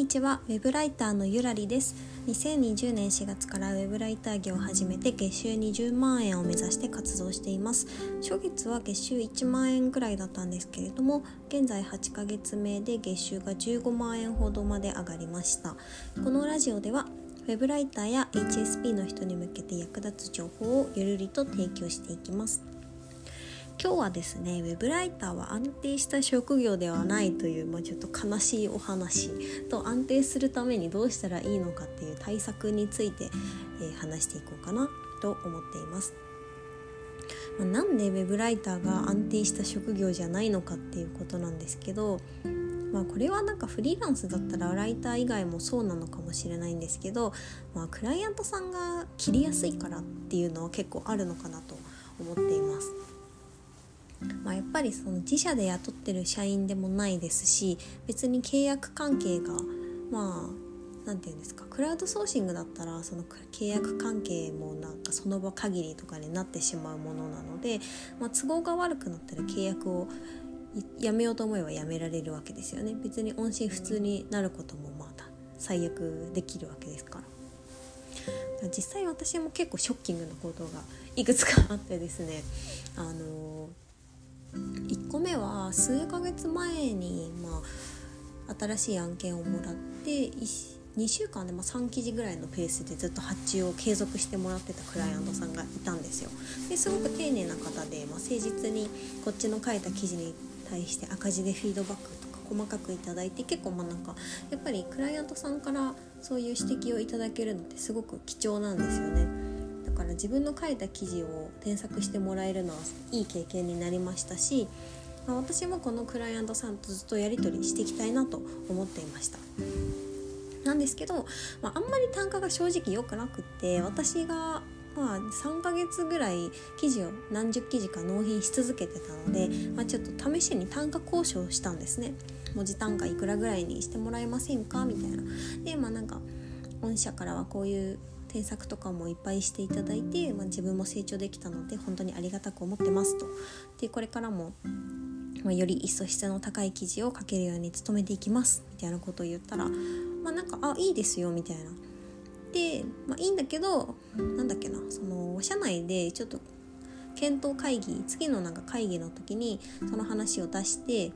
にちは。ウェブライターのゆらりです。2020年4月からウェブライター業を始めて月収20万円を目指して活動しています。初月は月収1万円くらいだったんですけれども現在8ヶ月目で月収が15万円ほどまで上がりました。このラジオではウェブライターや HSP の人に向けて役立つ情報をゆるりと提供していきます。今日はですねウェブライターは安定した職業ではないという、まあ、ちょっと悲しいお話と安定するためにどうしたらいいのかっていう対策について、えー、話していこうかなと思っています。まあ、なんでウェブライターが安定した職業じゃないのかっていうことなんですけどまあ、これはなんかフリーランスだったらライター以外もそうなのかもしれないんですけど、まあ、クライアントさんが切りやすいからっていうのは結構あるのかなと思っています。まあ、やっぱりその自社で雇ってる社員でもないですし別に契約関係がまあ何て言うんですかクラウドソーシングだったらその契約関係もなんかその場限りとかになってしまうものなので、まあ、都合が悪くなったら契約をやめようと思えばやめられるわけですよね。別に音信不通になることもまた最悪できるわけですから。実際私も結構ショッキングなことがいくつかあってですね。あの1個目は数ヶ月前に、まあ、新しい案件をもらって2週間でま3記事ぐらいのペースでずっと発注を継続してもらってたクライアントさんがいたんですよ。ですごく丁寧な方で、まあ、誠実にこっちの書いた記事に対して赤字でフィードバックとか細かくいただいて結構まあなんかやっぱりクライアントさんからそういう指摘をいただけるのってすごく貴重なんですよね。から自分の書いた記事を添削してもらえるのはいい経験になりましたし、まあ、私もこのクライアントさんとずっとやり取りしていきたいなと思っていました。なんですけど、まあ、あんまり単価が正直良くなくって私がまあ、3ヶ月ぐらい記事を何十記事か納品し続けてたので、まあ、ちょっと試しに単価交渉したんですね。文字単価いくらぐらいにしてもらえませんか？みたいな。でまあなんか御社からはこういう添削とかもいっぱいしていただいて、まあ、自分も成長できたので本当にありがたく思ってますと。でこれからも、まあ、より一層質の高い記事を書けるように努めていきます。みたいなことを言ったらまあなんかあいいですよみたいな。で、まあ、いいんだけどなんだっけなその社内でちょっと検討会議次のなんか会議の時にその話を出して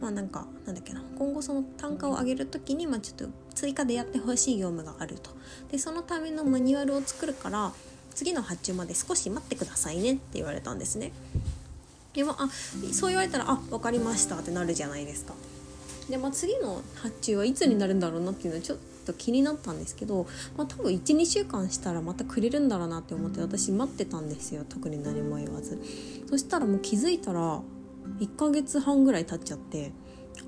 まあなんかなんだっけな今後その単価を上げる時にまあちょっと追加でやってほしい業務があると。でそのためのマニュアルを作るから次の発注まで少し待ってくださいねって言われたんですね。でもあそう言われたらあ分かりましたってなるじゃないですか。で、まあ、次の発注はいつになるんだろうなっていうのはちょっと気になったんですけど、まあ、多分12週間したらまたくれるんだろうなって思って私待ってたんですよ。特に何も言わず。そしたらもう気づいたら1ヶ月半ぐらい経っちゃって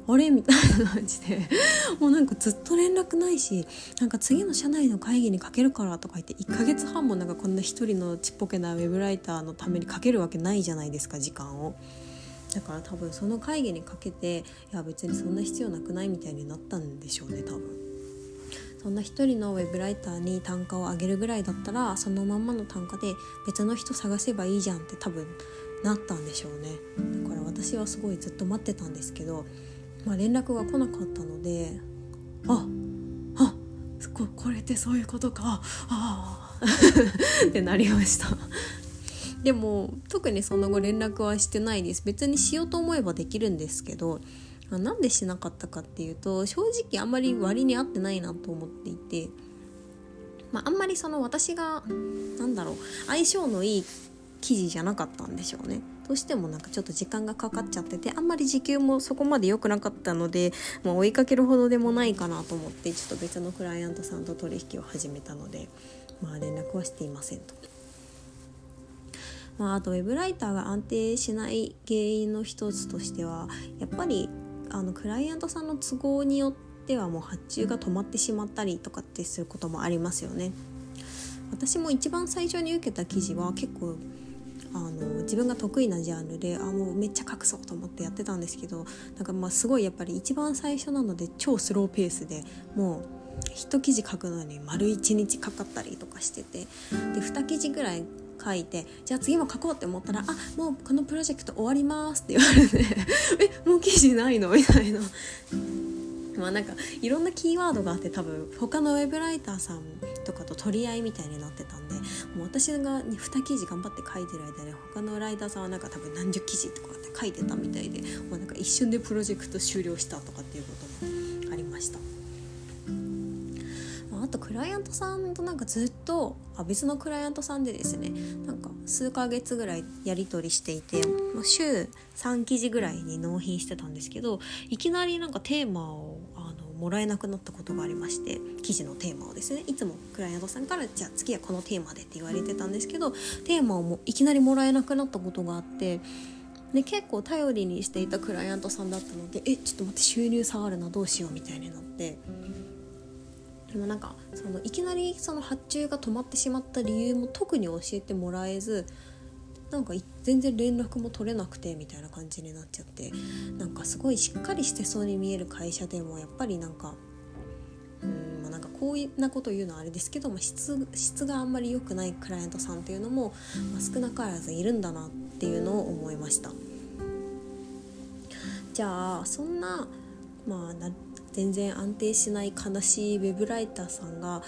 あれ？みたいな感じで もうなんかずっと連絡ないしなんか次の社内の会議にかけるからとか言って1ヶ月半もなんかこんな一人のちっぽけなウェブライターのためにかけるわけないじゃないですか時間を。だから多分その会議にかけていや別にそんな必要なくないみたいになったんでしょうね多分。そんな一人のウェブライターに単価を上げるぐらいだったらそのまんまの単価で別の人探せばいいじゃんって多分なったんでしょうねだから私はすごいずっと待ってたんですけど、まあ、連絡が来なかったのでああここれってそういうことか。ああ ってなりました。でも特にその後連絡はしてないです。別にしようと思えばできるんですけどなんでしなかったかっていうと正直あんまり割に合ってないなと思っていて、まあ、あんまりその私がなんだろう相性のいい記事じゃなかったんでしょうねどうしてもなんかちょっと時間がかかっちゃっててあんまり時給もそこまで良くなかったので、まあ、追いかけるほどでもないかなと思ってちょっと別のクライアントさんと取引を始めたので、まあ、連絡はしていませんと。まあ、あとウェブライターが安定しない原因の一つとしてはやっぱりあのクライアントさんの都合によってはもう発注が止まってしまったりとかってすることもありますよね。私も一番最初に受けた記事は結構あの自分が得意なジャンルであもうめっちゃ隠そうと思ってやってたんですけどなんかまあすごいやっぱり一番最初なので超スローペースでもう一記事書くのに丸1日かかったりとかしててで2記事ぐらい書いてじゃあ次も書こうって思ったら「あもうこのプロジェクト終わります」って言われて「えもう記事ないの?」みたいな。まあなんかいろんなキーワードがあって多分他のウェブライターさんとかと取り合いみたいになってたでもう私が2記事頑張って書いてる間で他のライターさんはなんか多分何十記事とかって書いてたみたいでもうなんか一瞬でプロジェクト終了したとかっていうこともありました。あとクライアントさんとなんかずっとあ別のクライアントさんでですねなんか数ヶ月ぐらいやり取りしていて週3記事ぐらいに納品してたんですけどいきなりなんかテーマをもらえなくなったことがありまして記事のテーマをですねいつもクライアントさんからじゃあ次はこのテーマでって言われてたんですけどテーマをもいきなりもらえなくなったことがあって。で結構頼りにしていたクライアントさんだったのでえちょっと待って収入下がるなどうしようみたいになってでもなんかそのいきなりその発注が止まってしまった理由も特に教えてもらえずなんか全然連絡も取れなくてみたいな感じになっちゃってなんかすごいしっかりしてそうに見える会社でもやっぱりなんかうんまあなんかこういうなこと言うのはあれですけども質質があんまり良くないクライアントさんっていうのも、まあ、少なからずいるんだなっていうのを思いました。じゃあそんなまあ全然安定しない悲しいウェブライターさんが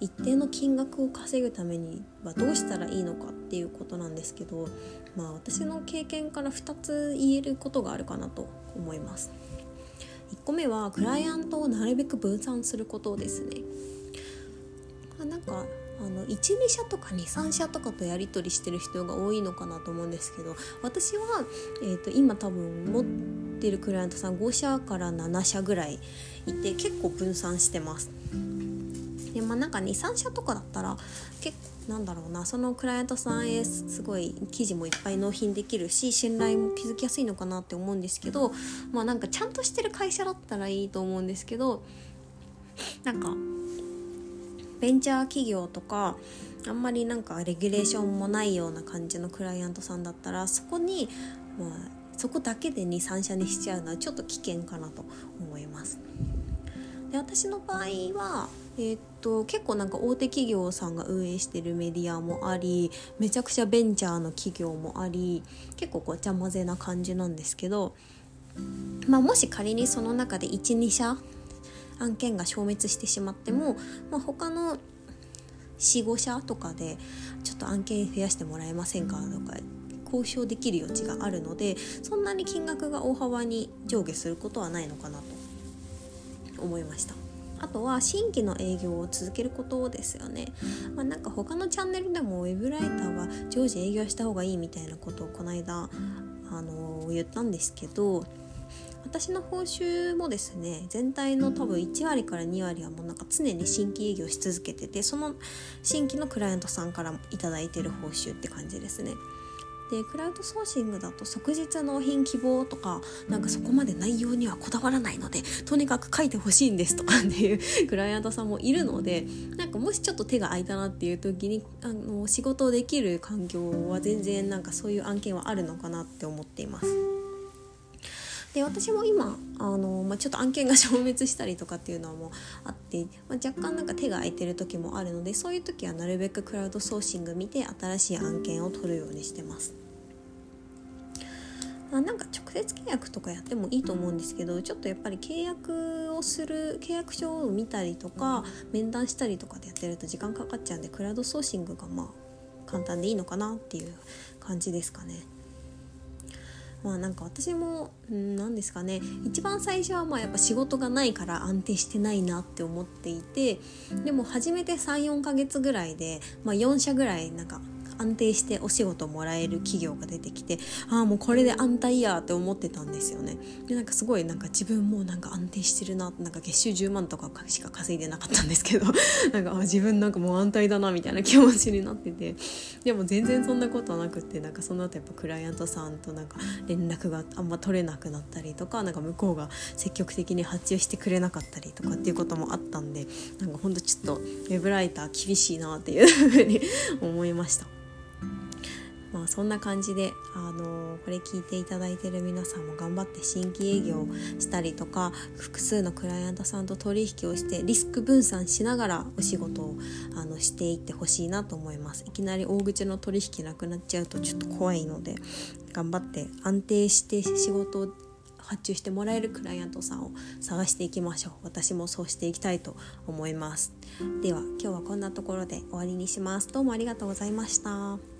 一定の金額を稼ぐためにはどうしたらいいのかっていうことなんですけど、まあ、私の経験から2つ言えることがあるかなと思います。1個目はクライアントをなるべく分散することですね。なんかあの12社とか23社とかとやり取りしてる人が多いのかなと思うんですけど私は、えーと、今多分持ってるクライアントさん5社から7社ぐらいいて結構分散してます。でまあなんか23社とかだったら結構なんだろうなそのクライアントさんへすごい記事もいっぱい納品できるし信頼も築きやすいのかなって思うんですけどまあなんかちゃんとしてる会社だったらいいと思うんですけどなんかベンチャー企業とかあんまりなんかレギュレーションもないような感じのクライアントさんだったらそこに、まあ、そこだけで23社にしちゃうのはちょっと危険かなと思います。で私の場合は、えー、っと結構なんか大手企業さんが運営してるメディアもありめちゃくちゃベンチャーの企業もあり結構ごちゃ混ぜな感じなんですけど、まあ、もし仮にその中で12社案件が消滅してしまっても、まあ、他の45社とかでちょっと案件増やしてもらえませんかとか交渉できる余地があるのでそんなに金額が大幅に上下することはないのかなと思いました。あとは新規の営業を続けることですよね。まあ、なんか他のチャンネルでもウェブライターは常時営業した方がいいみたいなことをこの間あの言ったんですけど私の報酬もですね全体の多分1割から2割はもうなんか常に新規営業し続けててその新規のクライアントさんから頂いてる報酬って感じですね。でクラウドソーシングだと即日納品希望とかなんかそこまで内容にはこだわらないのでとにかく書いてほしいんですとかっていう クライアントさんもいるのでなんかもしちょっと手が空いたなっていう時にあの仕事できる環境は全然なんかそういう案件はあるのかなって思っています。で私も今あの、まあ、ちょっと案件が消滅したりとかっていうのもあって、まあ、若干なんか手が空いてる時もあるのでそういう時はなるべくクラウドソーシング見て新しい案件を取るようにしてます。あ、なんか直接契約とかやってもいいと思うんですけどちょっとやっぱり契約をする契約書を見たりとか面談したりとかでやってると時間かかっちゃうんでクラウドソーシングがまあ簡単でいいのかなっていう感じですかね。まあなんか私も何ですかね。一番最初はまあやっぱ仕事がないから安定してないなって思っていてでも初めて34ヶ月ぐらいで、まあ、4社ぐらいなんか安定してお仕事もらえる企業が出てきてああもうこれで安泰やって思ってたんですよねでなんかすごいなんか自分もなんか安定してるななんか月収10万とかしか稼いでなかったんですけど なんかあ自分なんかもう安泰だなみたいな気持ちになっててでも全然そんなことはなくってなんかその後やっぱクライアントさんとなんか連絡があんま取れなくなったりとかなんか向こうが積極的に発注してくれなかったりとかっていうこともあったんでなんかほんとちょっとウェブライター厳しいなっていうふうに思いました。まあそんな感じで、あのこれ聞いていただいてる皆さんも頑張って新規営業したりとか複数のクライアントさんと取引をしてリスク分散しながらお仕事をあのしていってほしいなと思います。いきなり大口の取引なくなっちゃうとちょっと怖いので頑張って安定して仕事を発注してもらえるクライアントさんを探していきましょう。私もそうしていきたいと思います。では今日はこんなところで終わりにします。どうもありがとうございました。